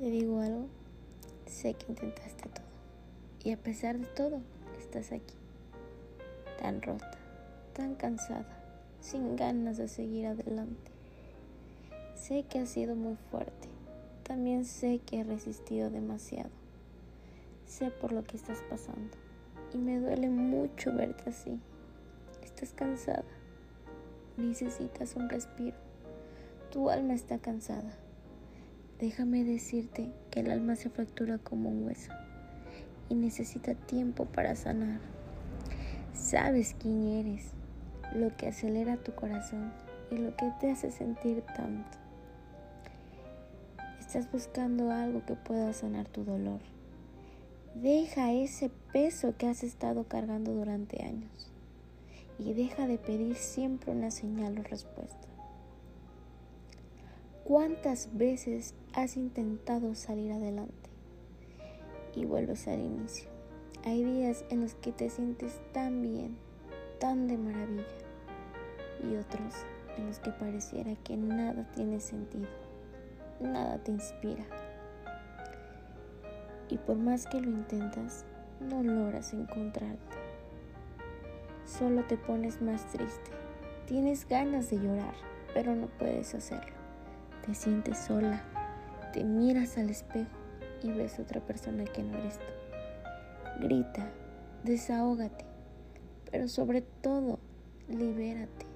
Te digo algo, sé que intentaste todo. Y a pesar de todo, estás aquí. Tan rota, tan cansada, sin ganas de seguir adelante. Sé que has sido muy fuerte. También sé que he resistido demasiado. Sé por lo que estás pasando. Y me duele mucho verte así. Estás cansada. Necesitas un respiro. Tu alma está cansada. Déjame decirte que el alma se fractura como un hueso y necesita tiempo para sanar. Sabes quién eres, lo que acelera tu corazón y lo que te hace sentir tanto. Estás buscando algo que pueda sanar tu dolor. Deja ese peso que has estado cargando durante años y deja de pedir siempre una señal o respuesta. ¿Cuántas veces has intentado salir adelante y vuelves al inicio? Hay días en los que te sientes tan bien, tan de maravilla, y otros en los que pareciera que nada tiene sentido, nada te inspira. Y por más que lo intentas, no logras encontrarte. Solo te pones más triste. Tienes ganas de llorar, pero no puedes hacerlo. Te sientes sola, te miras al espejo y ves otra persona que no eres tú. Grita, desahógate, pero sobre todo, libérate.